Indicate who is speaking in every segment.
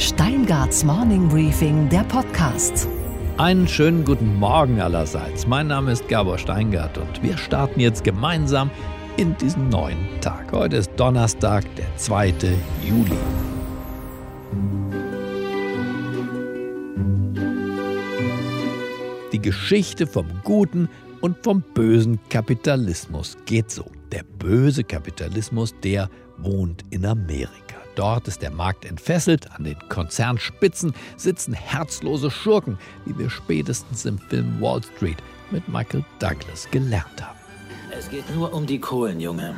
Speaker 1: Steingarts Morning Briefing, der Podcast.
Speaker 2: Einen schönen guten Morgen allerseits. Mein Name ist Gabor Steingart und wir starten jetzt gemeinsam in diesen neuen Tag. Heute ist Donnerstag, der 2. Juli. Die Geschichte vom guten und vom bösen Kapitalismus geht so. Der böse Kapitalismus, der wohnt in Amerika. Dort ist der Markt entfesselt, an den Konzernspitzen sitzen herzlose Schurken, wie wir spätestens im Film Wall Street mit Michael Douglas gelernt haben.
Speaker 3: Es geht nur um die Kohlen, Junge.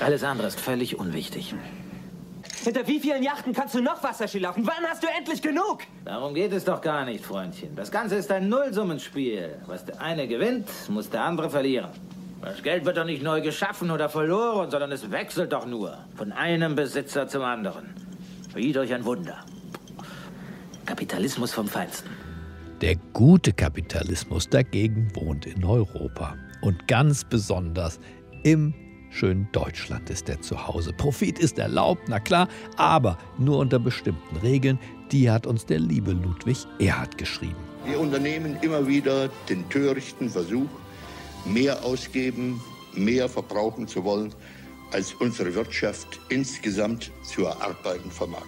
Speaker 3: Alles andere ist völlig unwichtig.
Speaker 4: Hinter wie vielen Yachten kannst du noch Wasserski laufen? Wann hast du endlich genug?
Speaker 3: Darum geht es doch gar nicht, Freundchen. Das Ganze ist ein Nullsummenspiel. Was der eine gewinnt, muss der andere verlieren. Das Geld wird doch nicht neu geschaffen oder verloren, sondern es wechselt doch nur von einem Besitzer zum anderen. Wie durch ein Wunder. Kapitalismus vom Feinsten.
Speaker 2: Der gute Kapitalismus dagegen wohnt in Europa und ganz besonders im schönen Deutschland ist er zu Hause. Profit ist erlaubt, na klar, aber nur unter bestimmten Regeln. Die hat uns der liebe Ludwig Erhard geschrieben.
Speaker 5: Wir unternehmen immer wieder den törichten Versuch, mehr ausgeben, mehr verbrauchen zu wollen, als unsere Wirtschaft insgesamt zu erarbeiten vermag.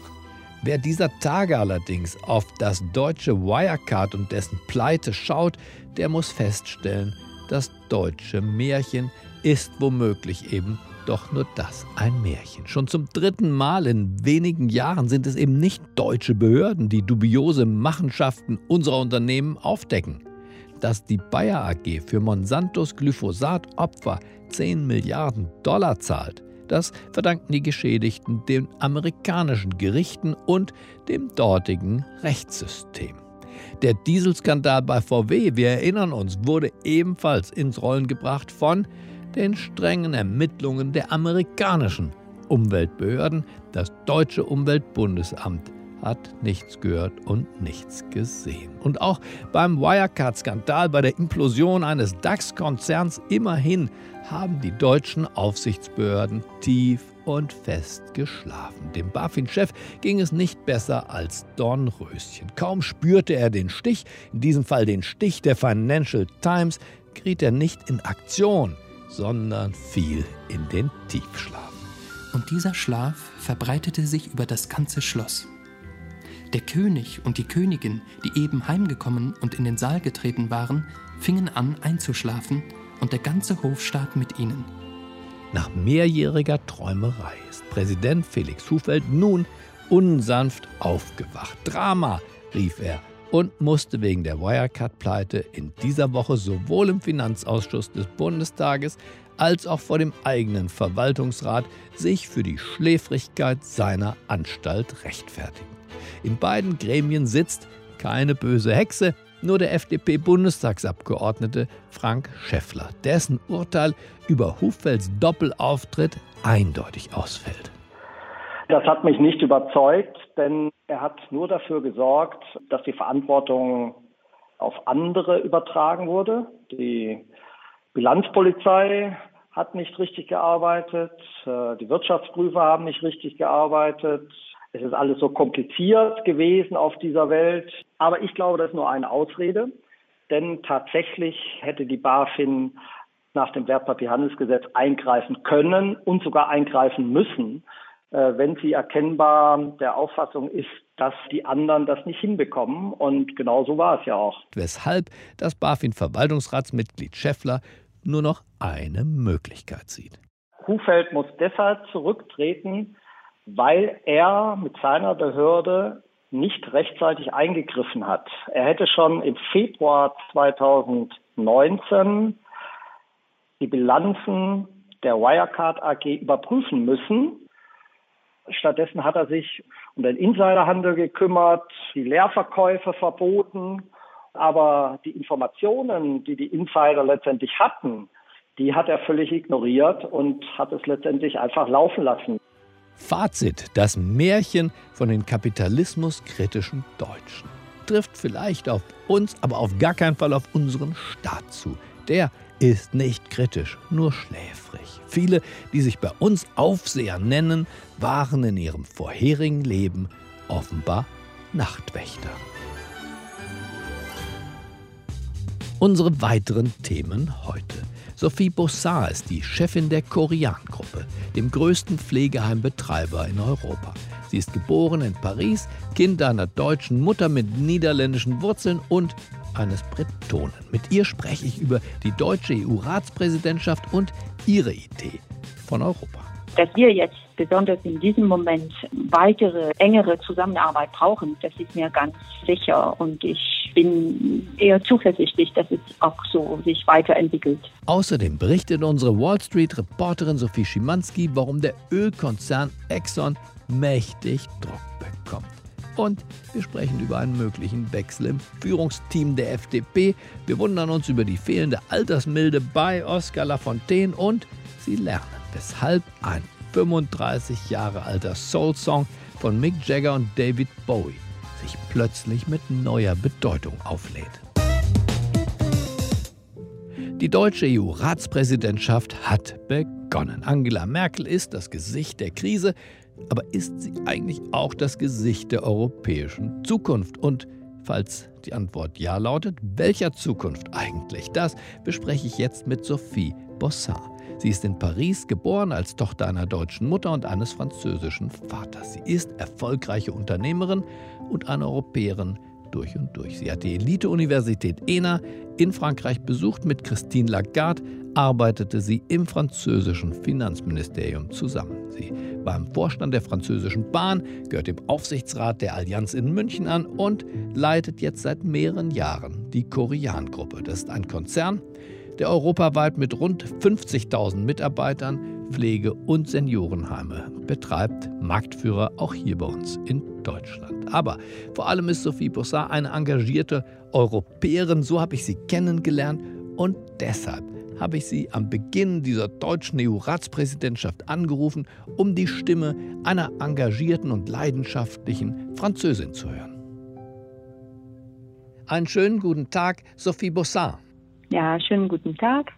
Speaker 2: Wer dieser Tage allerdings auf das deutsche Wirecard und dessen Pleite schaut, der muss feststellen, das deutsche Märchen ist womöglich eben doch nur das ein Märchen. Schon zum dritten Mal in wenigen Jahren sind es eben nicht deutsche Behörden, die dubiose Machenschaften unserer Unternehmen aufdecken. Dass die Bayer AG für Monsantos Glyphosat Opfer 10 Milliarden Dollar zahlt, das verdanken die Geschädigten den amerikanischen Gerichten und dem dortigen Rechtssystem. Der Dieselskandal bei VW, wir erinnern uns, wurde ebenfalls ins Rollen gebracht von den strengen Ermittlungen der amerikanischen Umweltbehörden. Das deutsche Umweltbundesamt hat nichts gehört und nichts gesehen. Und auch beim Wirecard-Skandal, bei der Implosion eines DAX-Konzerns, immerhin haben die deutschen Aufsichtsbehörden tief und fest geschlafen. Dem BaFin-Chef ging es nicht besser als Dornröschen. Kaum spürte er den Stich, in diesem Fall den Stich der Financial Times, geriet er nicht in Aktion sondern fiel in den Tiefschlaf.
Speaker 6: Und dieser Schlaf verbreitete sich über das ganze Schloss. Der König und die Königin, die eben heimgekommen und in den Saal getreten waren, fingen an einzuschlafen und der ganze Hofstaat mit ihnen.
Speaker 2: Nach mehrjähriger Träumerei ist Präsident Felix Hufeld nun unsanft aufgewacht. Drama, rief er und musste wegen der Wirecard-Pleite in dieser Woche sowohl im Finanzausschuss des Bundestages als auch vor dem eigenen Verwaltungsrat sich für die Schläfrigkeit seiner Anstalt rechtfertigen. In beiden Gremien sitzt keine böse Hexe, nur der FDP-Bundestagsabgeordnete Frank Schäffler, dessen Urteil über Huffelds Doppelauftritt eindeutig ausfällt.
Speaker 7: Das hat mich nicht überzeugt, denn er hat nur dafür gesorgt, dass die Verantwortung auf andere übertragen wurde. Die Bilanzpolizei hat nicht richtig gearbeitet, äh, die Wirtschaftsprüfer haben nicht richtig gearbeitet. Es ist alles so kompliziert gewesen auf dieser Welt. Aber ich glaube, das ist nur eine Ausrede, denn tatsächlich hätte die BaFin nach dem Wertpapierhandelsgesetz eingreifen können und sogar eingreifen müssen, äh, wenn sie erkennbar der Auffassung ist, dass die anderen das nicht hinbekommen. Und genau so war es ja auch.
Speaker 2: Weshalb das BaFin-Verwaltungsratsmitglied Schäffler nur noch eine Möglichkeit sieht.
Speaker 7: Hufeld muss deshalb zurücktreten, weil er mit seiner Behörde nicht rechtzeitig eingegriffen hat. Er hätte schon im Februar 2019 die Bilanzen der Wirecard AG überprüfen müssen Stattdessen hat er sich um den Insiderhandel gekümmert, die Leerverkäufe verboten. Aber die Informationen, die die Insider letztendlich hatten, die hat er völlig ignoriert und hat es letztendlich einfach laufen lassen.
Speaker 2: Fazit: Das Märchen von den kapitalismuskritischen Deutschen trifft vielleicht auf uns, aber auf gar keinen Fall auf unseren Staat zu. Der ist nicht kritisch, nur schläfrig. Viele, die sich bei uns Aufseher nennen, waren in ihrem vorherigen Leben offenbar Nachtwächter. Unsere weiteren Themen heute. Sophie Bossard ist die Chefin der Korean-Gruppe, dem größten Pflegeheimbetreiber in Europa. Sie ist geboren in Paris, Kind einer deutschen Mutter mit niederländischen Wurzeln und eines Bretonen. Mit ihr spreche ich über die deutsche EU-Ratspräsidentschaft und ihre Idee von Europa.
Speaker 8: Dass wir jetzt besonders in diesem Moment weitere, engere Zusammenarbeit brauchen, das ist mir ganz sicher. Und ich bin eher zuversichtlich, dass es auch so sich weiterentwickelt.
Speaker 2: Außerdem berichtet unsere Wall Street-Reporterin Sophie Schimanski, warum der Ölkonzern Exxon mächtig Druck bekommt. Und wir sprechen über einen möglichen Wechsel im Führungsteam der FDP. Wir wundern uns über die fehlende Altersmilde bei Oskar Lafontaine und Sie lernen, weshalb ein 35 Jahre alter Soul-Song von Mick Jagger und David Bowie sich plötzlich mit neuer Bedeutung auflädt. Die deutsche EU-Ratspräsidentschaft hat begonnen. Angela Merkel ist das Gesicht der Krise, aber ist sie eigentlich auch das Gesicht der europäischen Zukunft? Und falls die Antwort ja lautet, welcher Zukunft eigentlich? Das bespreche ich jetzt mit Sophie Bossard. Sie ist in Paris geboren als Tochter einer deutschen Mutter und eines französischen Vaters. Sie ist erfolgreiche Unternehmerin und eine Europäerin durch und durch. Sie hat die Elite-Universität ENA in Frankreich besucht. Mit Christine Lagarde arbeitete sie im französischen Finanzministerium zusammen. Sie war im Vorstand der französischen Bahn, gehört dem Aufsichtsrat der Allianz in München an und leitet jetzt seit mehreren Jahren die Korean-Gruppe. Das ist ein Konzern, der europaweit mit rund 50.000 Mitarbeitern Pflege- und Seniorenheime betreibt, Marktführer auch hier bei uns in Deutschland. Aber vor allem ist Sophie Bossard eine engagierte Europäerin, so habe ich sie kennengelernt und deshalb habe ich sie am Beginn dieser deutschen EU-Ratspräsidentschaft angerufen, um die Stimme einer engagierten und leidenschaftlichen Französin zu hören. Einen schönen guten Tag, Sophie Bossard.
Speaker 8: Ja, schönen guten Tag.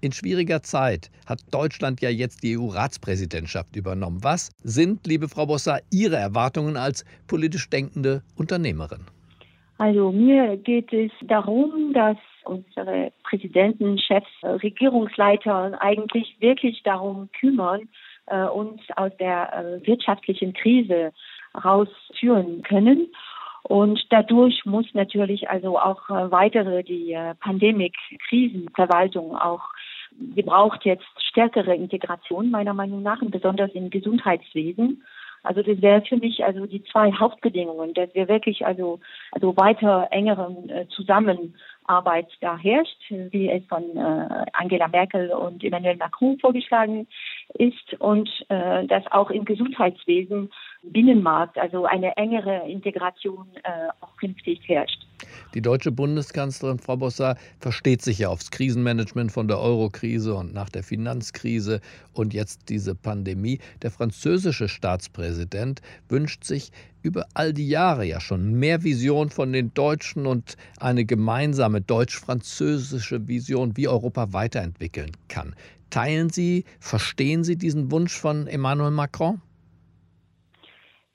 Speaker 2: In schwieriger Zeit hat Deutschland ja jetzt die EU-Ratspräsidentschaft übernommen. Was sind, liebe Frau Bossard, Ihre Erwartungen als politisch denkende Unternehmerin?
Speaker 8: Also mir geht es darum, dass unsere Präsidenten, Chefs, Regierungsleiter eigentlich wirklich darum kümmern, äh, uns aus der äh, wirtschaftlichen Krise rausführen können. Und dadurch muss natürlich also auch äh, weitere die äh, Pandemik-Krisenverwaltung auch sie braucht jetzt stärkere Integration meiner Meinung nach, und besonders im Gesundheitswesen. Also das wäre für mich also die zwei Hauptbedingungen, dass wir wirklich also also weiter engeren äh, Zusammenarbeit da herrscht, wie es von Angela Merkel und Emmanuel Macron vorgeschlagen ist und äh, dass auch im Gesundheitswesen Binnenmarkt, also eine engere Integration äh, auch künftig herrscht.
Speaker 2: Die deutsche Bundeskanzlerin Frau Bossard versteht sich ja aufs Krisenmanagement von der Eurokrise und nach der Finanzkrise und jetzt diese Pandemie. Der französische Staatspräsident wünscht sich über all die Jahre ja schon mehr Vision von den Deutschen und eine gemeinsame deutsch-französische Vision, wie Europa weiterentwickeln kann. Teilen Sie, verstehen Sie diesen Wunsch von Emmanuel Macron?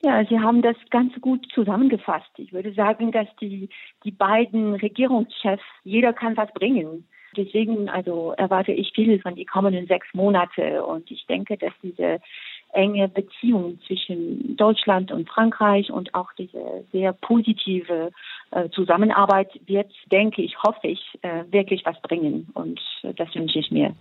Speaker 8: Ja, Sie haben das ganz gut zusammengefasst. Ich würde sagen, dass die, die beiden Regierungschefs, jeder kann was bringen. Deswegen also erwarte ich viel von die kommenden sechs Monate und ich denke, dass diese enge Beziehung zwischen Deutschland und Frankreich und auch diese sehr positive äh, Zusammenarbeit wird, denke ich, hoffe ich, äh, wirklich was bringen und äh, das wünsche ich mir.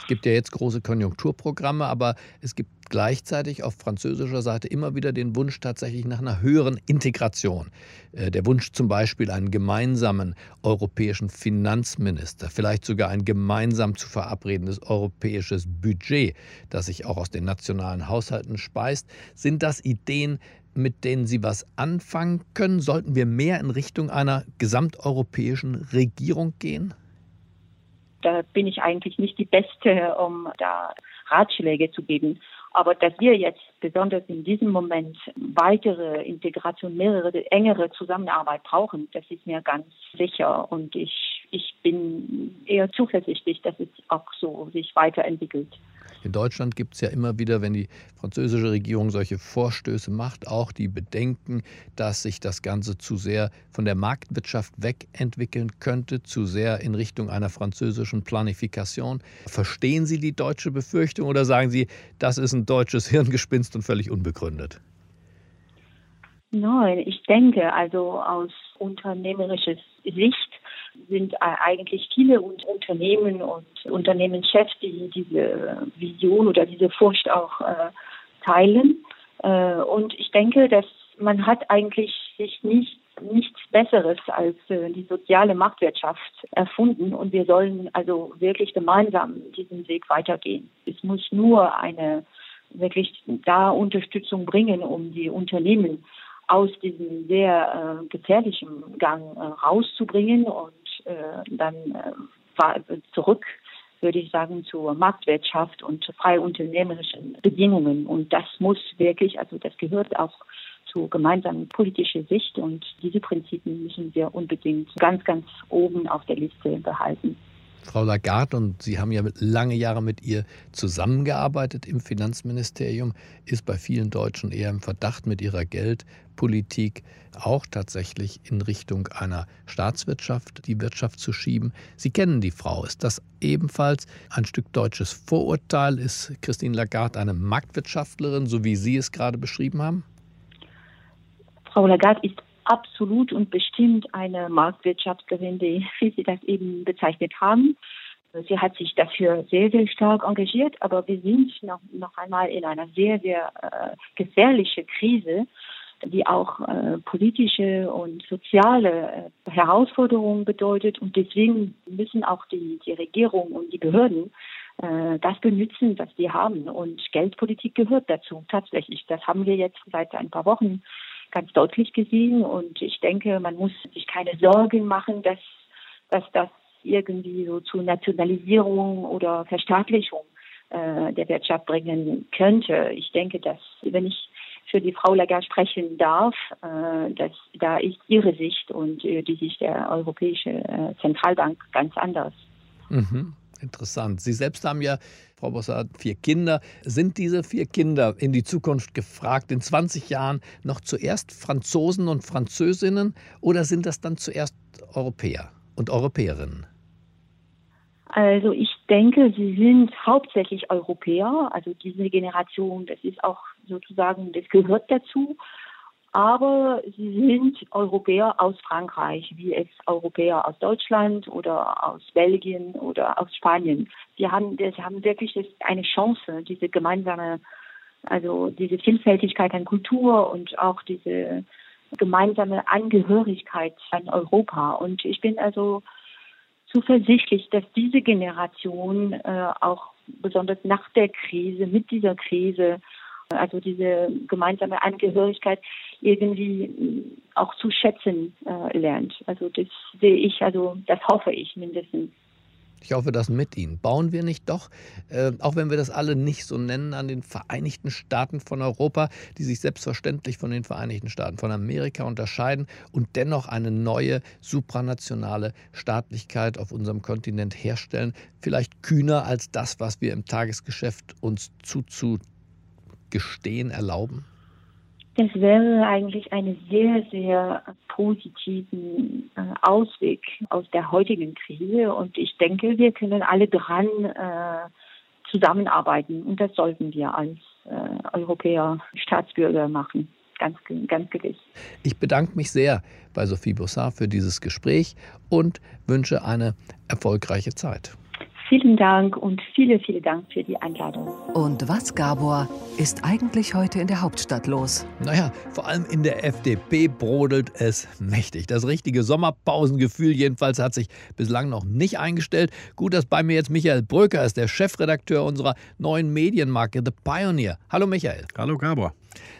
Speaker 2: Es gibt ja jetzt große Konjunkturprogramme, aber es gibt gleichzeitig auf französischer Seite immer wieder den Wunsch tatsächlich nach einer höheren Integration. Äh, der Wunsch zum Beispiel einen gemeinsamen europäischen Finanzminister, vielleicht sogar ein gemeinsam zu verabredendes europäisches Budget, das sich auch aus den nationalen Haushalten speist. Sind das Ideen, mit denen Sie was anfangen können? Sollten wir mehr in Richtung einer gesamteuropäischen Regierung gehen?
Speaker 8: Da bin ich eigentlich nicht die Beste, um da Ratschläge zu geben. Aber dass wir jetzt besonders in diesem Moment weitere Integration, mehrere engere Zusammenarbeit brauchen, das ist mir ganz sicher. Und ich, ich bin eher zuversichtlich, dass es auch so sich weiterentwickelt.
Speaker 2: In Deutschland gibt es ja immer wieder, wenn die französische Regierung solche Vorstöße macht, auch die Bedenken, dass sich das Ganze zu sehr von der Marktwirtschaft wegentwickeln könnte, zu sehr in Richtung einer französischen Planifikation. Verstehen Sie die deutsche Befürchtung oder sagen Sie, das ist ein deutsches Hirngespinst und völlig unbegründet?
Speaker 8: Nein, ich denke, also aus unternehmerischer Sicht sind eigentlich viele Unternehmen und Unternehmenschefs, die diese Vision oder diese Furcht auch äh, teilen. Äh, und ich denke, dass man hat eigentlich sich nicht nichts Besseres als äh, die soziale Marktwirtschaft erfunden und wir sollen also wirklich gemeinsam diesen Weg weitergehen. Es muss nur eine wirklich da Unterstützung bringen, um die Unternehmen aus diesem sehr äh, gefährlichen Gang äh, rauszubringen und äh, dann äh, zurück, würde ich sagen, zur Marktwirtschaft und zu frei unternehmerischen Bedingungen. Und das muss wirklich, also das gehört auch zu gemeinsamen politischer Sicht und diese Prinzipien müssen wir unbedingt ganz, ganz oben auf der Liste behalten.
Speaker 2: Frau Lagarde, und Sie haben ja lange Jahre mit ihr zusammengearbeitet im Finanzministerium, ist bei vielen Deutschen eher im Verdacht, mit ihrer Geldpolitik auch tatsächlich in Richtung einer Staatswirtschaft die Wirtschaft zu schieben. Sie kennen die Frau. Ist das ebenfalls ein Stück deutsches Vorurteil? Ist Christine Lagarde eine Marktwirtschaftlerin, so wie Sie es gerade beschrieben haben?
Speaker 8: Frau Lagarde ist absolut und bestimmt eine Marktwirtschaftlerin, wie Sie das eben bezeichnet haben. Sie hat sich dafür sehr, sehr stark engagiert, aber wir sind noch, noch einmal in einer sehr, sehr äh, gefährlichen Krise, die auch äh, politische und soziale äh, Herausforderungen bedeutet. Und deswegen müssen auch die, die Regierung und die Behörden äh, das benutzen, was sie haben. Und Geldpolitik gehört dazu, tatsächlich. Das haben wir jetzt seit ein paar Wochen ganz deutlich gesehen. Und ich denke, man muss sich keine Sorgen machen, dass, dass das irgendwie so zu Nationalisierung oder Verstaatlichung äh, der Wirtschaft bringen könnte. Ich denke, dass wenn ich für die Frau Lagarde sprechen darf, äh, dass da ist ihre Sicht und äh, die Sicht der Europäischen äh, Zentralbank ganz anders.
Speaker 2: Mhm. Interessant. Sie selbst haben ja, Frau Bossard, vier Kinder. Sind diese vier Kinder in die Zukunft gefragt, in 20 Jahren noch zuerst Franzosen und Französinnen oder sind das dann zuerst Europäer und Europäerinnen?
Speaker 8: Also ich denke, sie sind hauptsächlich Europäer. Also diese Generation, das ist auch sozusagen, das gehört dazu aber sie sind Europäer aus Frankreich, wie es Europäer aus Deutschland oder aus Belgien oder aus Spanien. Sie haben, sie haben wirklich eine Chance, diese gemeinsame, also diese Vielfältigkeit an Kultur und auch diese gemeinsame Angehörigkeit an Europa. Und ich bin also zuversichtlich, dass diese Generation äh, auch besonders nach der Krise, mit dieser Krise, also diese gemeinsame Angehörigkeit irgendwie äh, auch zu schätzen äh, lernt. Also das sehe ich, also das hoffe ich mindestens.
Speaker 2: Ich hoffe das mit Ihnen. Bauen wir nicht doch, äh, auch wenn wir das alle nicht so nennen, an den Vereinigten Staaten von Europa, die sich selbstverständlich von den Vereinigten Staaten von Amerika unterscheiden und dennoch eine neue supranationale Staatlichkeit auf unserem Kontinent herstellen, vielleicht kühner als das, was wir im Tagesgeschäft uns zuzugestehen erlauben?
Speaker 8: Das wäre eigentlich einen sehr, sehr positiven äh, Ausweg aus der heutigen Krise. Und ich denke, wir können alle dran äh, zusammenarbeiten. Und das sollten wir als äh, Europäer, Staatsbürger machen. Ganz, ganz gewiss.
Speaker 2: Ich bedanke mich sehr bei Sophie Bossard für dieses Gespräch und wünsche eine erfolgreiche Zeit.
Speaker 8: Vielen Dank und viele, viele Dank für die Einladung.
Speaker 1: Und was, Gabor, ist eigentlich heute in der Hauptstadt los?
Speaker 2: Naja, vor allem in der FDP brodelt es mächtig. Das richtige Sommerpausengefühl jedenfalls hat sich bislang noch nicht eingestellt. Gut, dass bei mir jetzt Michael Bröker ist, der Chefredakteur unserer neuen Medienmarke The Pioneer. Hallo Michael.
Speaker 9: Hallo Gabor.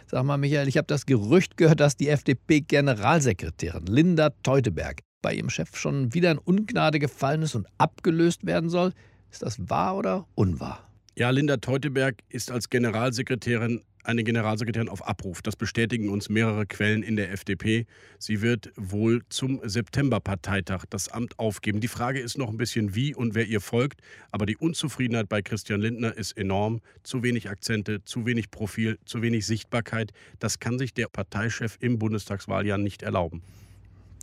Speaker 2: Sag mal, Michael, ich habe das Gerücht gehört, dass die FDP-Generalsekretärin Linda Teuteberg bei ihrem Chef schon wieder in Ungnade gefallen ist und abgelöst werden soll. Ist das wahr oder unwahr?
Speaker 9: Ja, Linda Teuteberg ist als Generalsekretärin eine Generalsekretärin auf Abruf. Das bestätigen uns mehrere Quellen in der FDP. Sie wird wohl zum September-Parteitag das Amt aufgeben. Die Frage ist noch ein bisschen, wie und wer ihr folgt. Aber die Unzufriedenheit bei Christian Lindner ist enorm. Zu wenig Akzente, zu wenig Profil, zu wenig Sichtbarkeit. Das kann sich der Parteichef im Bundestagswahljahr nicht erlauben.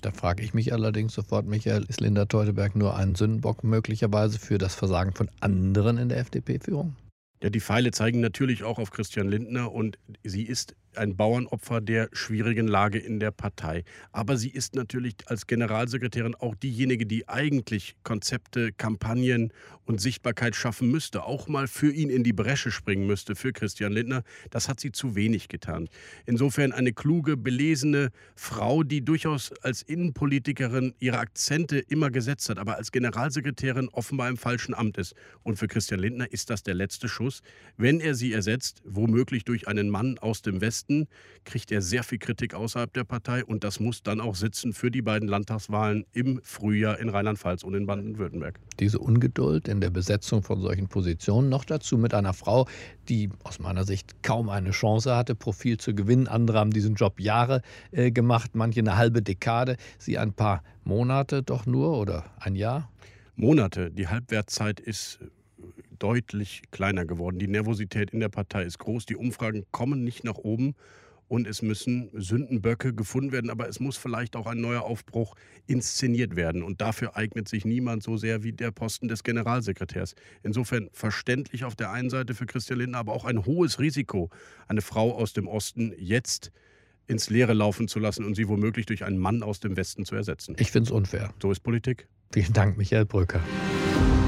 Speaker 2: Da frage ich mich allerdings sofort, Michael, ist Linda Teuteberg nur ein Sündenbock möglicherweise für das Versagen von anderen in der FDP-Führung?
Speaker 9: Ja, die Pfeile zeigen natürlich auch auf Christian Lindner und sie ist ein Bauernopfer der schwierigen Lage in der Partei. Aber sie ist natürlich als Generalsekretärin auch diejenige, die eigentlich Konzepte, Kampagnen und Sichtbarkeit schaffen müsste, auch mal für ihn in die Bresche springen müsste, für Christian Lindner. Das hat sie zu wenig getan. Insofern eine kluge, belesene Frau, die durchaus als Innenpolitikerin ihre Akzente immer gesetzt hat, aber als Generalsekretärin offenbar im falschen Amt ist. Und für Christian Lindner ist das der letzte Schuss, wenn er sie ersetzt, womöglich durch einen Mann aus dem Westen, kriegt er sehr viel Kritik außerhalb der Partei und das muss dann auch sitzen für die beiden Landtagswahlen im Frühjahr in Rheinland-Pfalz und in Baden-Württemberg.
Speaker 2: Diese Ungeduld in der Besetzung von solchen Positionen. Noch dazu mit einer Frau, die aus meiner Sicht kaum eine Chance hatte, Profil zu gewinnen. Andere haben diesen Job Jahre äh, gemacht, manche eine halbe Dekade, sie ein paar Monate doch nur oder ein Jahr.
Speaker 9: Monate. Die Halbwertszeit ist deutlich kleiner geworden. Die Nervosität in der Partei ist groß. Die Umfragen kommen nicht nach oben und es müssen Sündenböcke gefunden werden, aber es muss vielleicht auch ein neuer Aufbruch inszeniert werden. Und dafür eignet sich niemand so sehr wie der Posten des Generalsekretärs. Insofern verständlich auf der einen Seite für Christian Lindner, aber auch ein hohes Risiko, eine Frau aus dem Osten jetzt ins Leere laufen zu lassen und sie womöglich durch einen Mann aus dem Westen zu ersetzen.
Speaker 2: Ich finde es unfair.
Speaker 9: So ist Politik.
Speaker 2: Vielen Dank, Michael Brücker.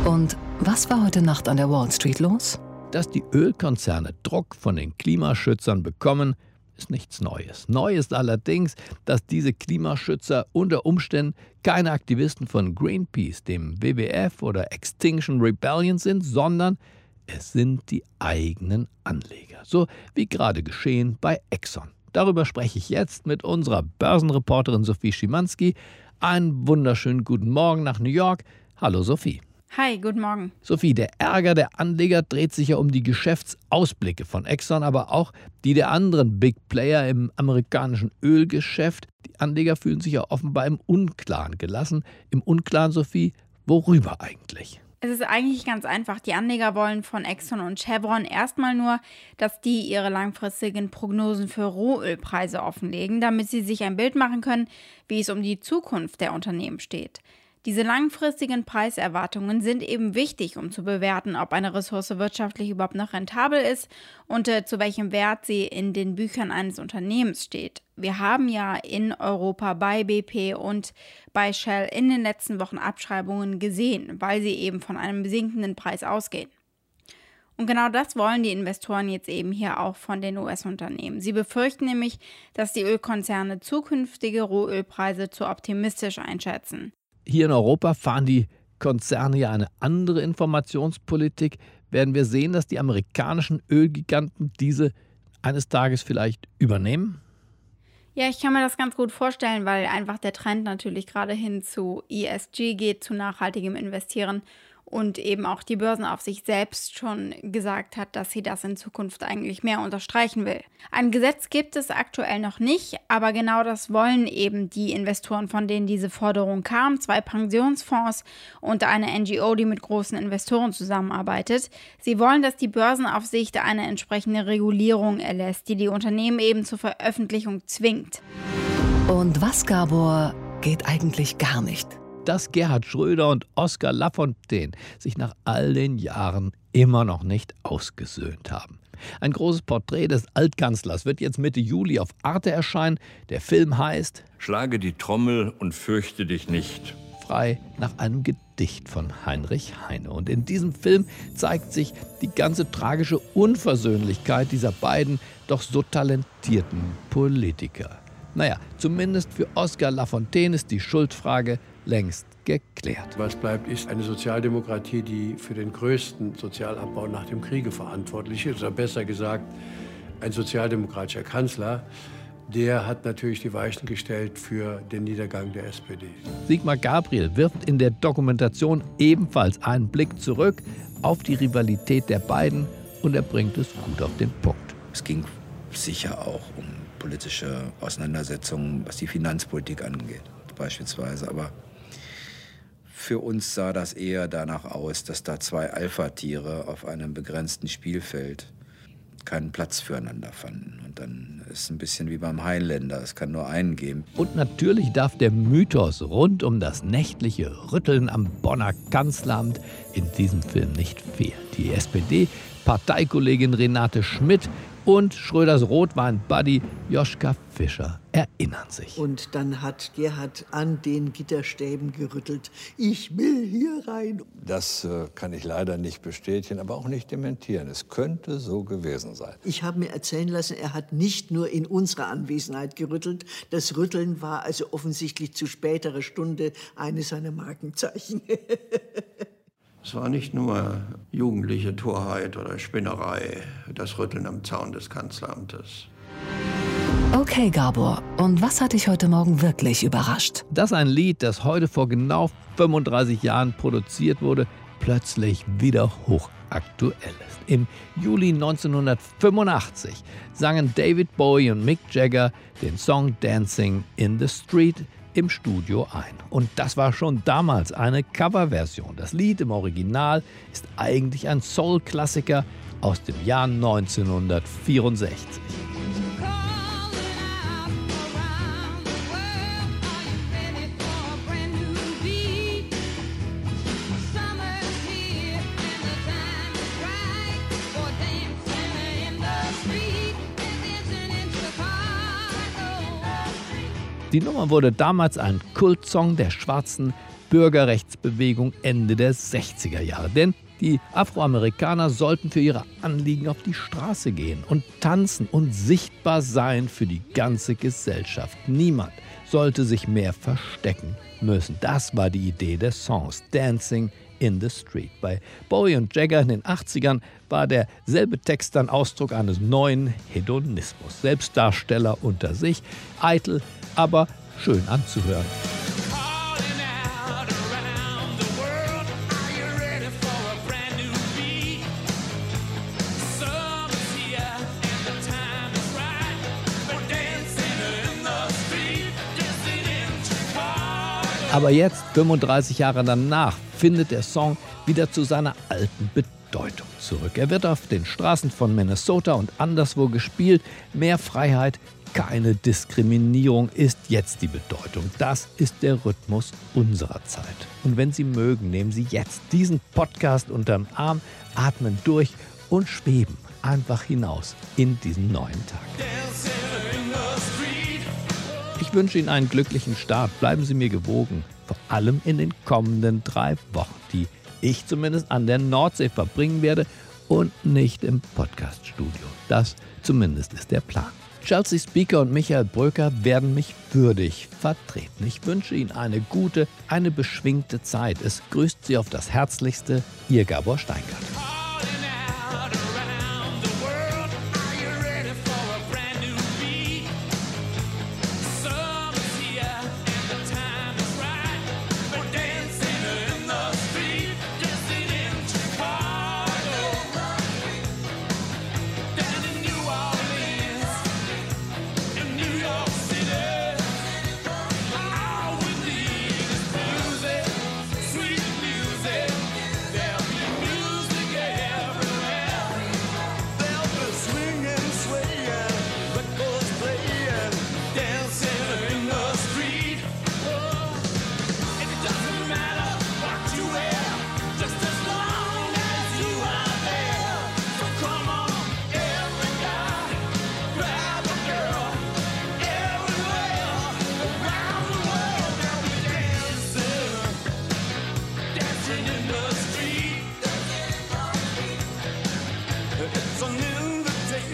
Speaker 1: Und was war heute Nacht an der Wall Street los?
Speaker 2: Dass die Ölkonzerne Druck von den Klimaschützern bekommen, ist nichts Neues. Neu ist allerdings, dass diese Klimaschützer unter Umständen keine Aktivisten von Greenpeace, dem WWF oder Extinction Rebellion sind, sondern es sind die eigenen Anleger. So wie gerade geschehen bei Exxon. Darüber spreche ich jetzt mit unserer Börsenreporterin Sophie Schimanski. Einen wunderschönen guten Morgen nach New York. Hallo Sophie.
Speaker 10: Hi, guten Morgen.
Speaker 2: Sophie, der Ärger der Anleger dreht sich ja um die Geschäftsausblicke von Exxon, aber auch die der anderen Big Player im amerikanischen Ölgeschäft. Die Anleger fühlen sich ja offenbar im Unklaren gelassen. Im Unklaren, Sophie, worüber eigentlich?
Speaker 10: Es ist eigentlich ganz einfach. Die Anleger wollen von Exxon und Chevron erstmal nur, dass die ihre langfristigen Prognosen für Rohölpreise offenlegen, damit sie sich ein Bild machen können, wie es um die Zukunft der Unternehmen steht. Diese langfristigen Preiserwartungen sind eben wichtig, um zu bewerten, ob eine Ressource wirtschaftlich überhaupt noch rentabel ist und äh, zu welchem Wert sie in den Büchern eines Unternehmens steht. Wir haben ja in Europa bei BP und bei Shell in den letzten Wochen Abschreibungen gesehen, weil sie eben von einem sinkenden Preis ausgehen. Und genau das wollen die Investoren jetzt eben hier auch von den US-Unternehmen. Sie befürchten nämlich, dass die Ölkonzerne zukünftige Rohölpreise zu optimistisch einschätzen.
Speaker 2: Hier in Europa fahren die Konzerne ja eine andere Informationspolitik. Werden wir sehen, dass die amerikanischen Ölgiganten diese eines Tages vielleicht übernehmen?
Speaker 10: Ja, ich kann mir das ganz gut vorstellen, weil einfach der Trend natürlich gerade hin zu ESG geht, zu nachhaltigem Investieren und eben auch die Börsenaufsicht selbst schon gesagt hat, dass sie das in Zukunft eigentlich mehr unterstreichen will. Ein Gesetz gibt es aktuell noch nicht, aber genau das wollen eben die Investoren, von denen diese Forderung kam, zwei Pensionsfonds und eine NGO, die mit großen Investoren zusammenarbeitet. Sie wollen, dass die Börsenaufsicht eine entsprechende Regulierung erlässt, die die Unternehmen eben zur Veröffentlichung zwingt.
Speaker 1: Und was, Gabor, geht eigentlich gar nicht?
Speaker 2: Dass Gerhard Schröder und Oskar Lafontaine sich nach all den Jahren immer noch nicht ausgesöhnt haben. Ein großes Porträt des Altkanzlers wird jetzt Mitte Juli auf Arte erscheinen. Der Film heißt
Speaker 11: Schlage die Trommel und fürchte dich nicht.
Speaker 2: Frei nach einem Gedicht von Heinrich Heine. Und in diesem Film zeigt sich die ganze tragische Unversöhnlichkeit dieser beiden doch so talentierten Politiker. Naja, zumindest für Oskar Lafontaine ist die Schuldfrage längst geklärt.
Speaker 12: Was bleibt, ist eine Sozialdemokratie, die für den größten Sozialabbau nach dem Kriege verantwortlich ist. Oder besser gesagt, ein sozialdemokratischer Kanzler, der hat natürlich die Weichen gestellt für den Niedergang der SPD.
Speaker 2: Sigmar Gabriel wirft in der Dokumentation ebenfalls einen Blick zurück auf die Rivalität der beiden und er bringt es gut auf den Punkt.
Speaker 11: Es ging
Speaker 13: sicher auch um politische Auseinandersetzungen, was die Finanzpolitik angeht, beispielsweise. Aber für uns sah das eher danach aus, dass da zwei Alpha-Tiere auf einem begrenzten Spielfeld keinen Platz füreinander fanden. Und dann ist es ein bisschen wie beim Heinländer, es kann nur einen geben.
Speaker 2: Und natürlich darf der Mythos rund um das nächtliche Rütteln am Bonner Kanzleramt in diesem Film nicht fehlen. Die SPD-Parteikollegin Renate Schmidt und Schröders Rotwein-Buddy Joschka Fischer erinnern sich.
Speaker 14: Und dann hat Gerhard an den Gitterstäben gerüttelt. Ich will hier rein.
Speaker 15: Das äh, kann ich leider nicht bestätigen, aber auch nicht dementieren. Es könnte so gewesen sein.
Speaker 14: Ich habe mir erzählen lassen, er hat nicht nur in unserer Anwesenheit gerüttelt. Das Rütteln war also offensichtlich zu späterer Stunde eines seiner Markenzeichen.
Speaker 16: Es war nicht nur jugendliche Torheit oder Spinnerei, das Rütteln am Zaun des Kanzleramtes.
Speaker 1: Okay, Gabor, und was hat dich heute Morgen wirklich überrascht?
Speaker 2: Dass ein Lied, das heute vor genau 35 Jahren produziert wurde, plötzlich wieder hochaktuell ist. Im Juli 1985 sangen David Bowie und Mick Jagger den Song Dancing in the Street im Studio ein. Und das war schon damals eine Coverversion. Das Lied im Original ist eigentlich ein Soul-Klassiker aus dem Jahr 1964. Die Nummer wurde damals ein Kultsong der schwarzen Bürgerrechtsbewegung Ende der 60er Jahre. Denn die Afroamerikaner sollten für ihre Anliegen auf die Straße gehen und tanzen und sichtbar sein für die ganze Gesellschaft. Niemand sollte sich mehr verstecken müssen. Das war die Idee des Songs Dancing in the Street. Bei Bowie und Jagger in den 80ern war derselbe Text dann Ausdruck eines neuen Hedonismus. Selbstdarsteller unter sich, eitel, aber schön anzuhören. Aber jetzt, 35 Jahre danach, findet der Song wieder zu seiner alten Bedeutung zurück. Er wird auf den Straßen von Minnesota und anderswo gespielt. Mehr Freiheit, keine Diskriminierung ist jetzt die Bedeutung. Das ist der Rhythmus unserer Zeit. Und wenn Sie mögen, nehmen Sie jetzt diesen Podcast unterm Arm, atmen durch und schweben einfach hinaus in diesen neuen Tag. Ich wünsche Ihnen einen glücklichen Start. Bleiben Sie mir gewogen, vor allem in den kommenden drei Wochen, die ich zumindest an der Nordsee verbringen werde und nicht im Podcaststudio. Das zumindest ist der Plan. Chelsea Speaker und Michael Bröker werden mich würdig vertreten. Ich wünsche Ihnen eine gute, eine beschwingte Zeit. Es grüßt Sie auf das Herzlichste, Ihr Gabor Steingart.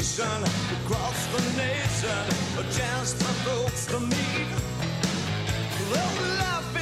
Speaker 17: across the nation, just my folks to meet. Though love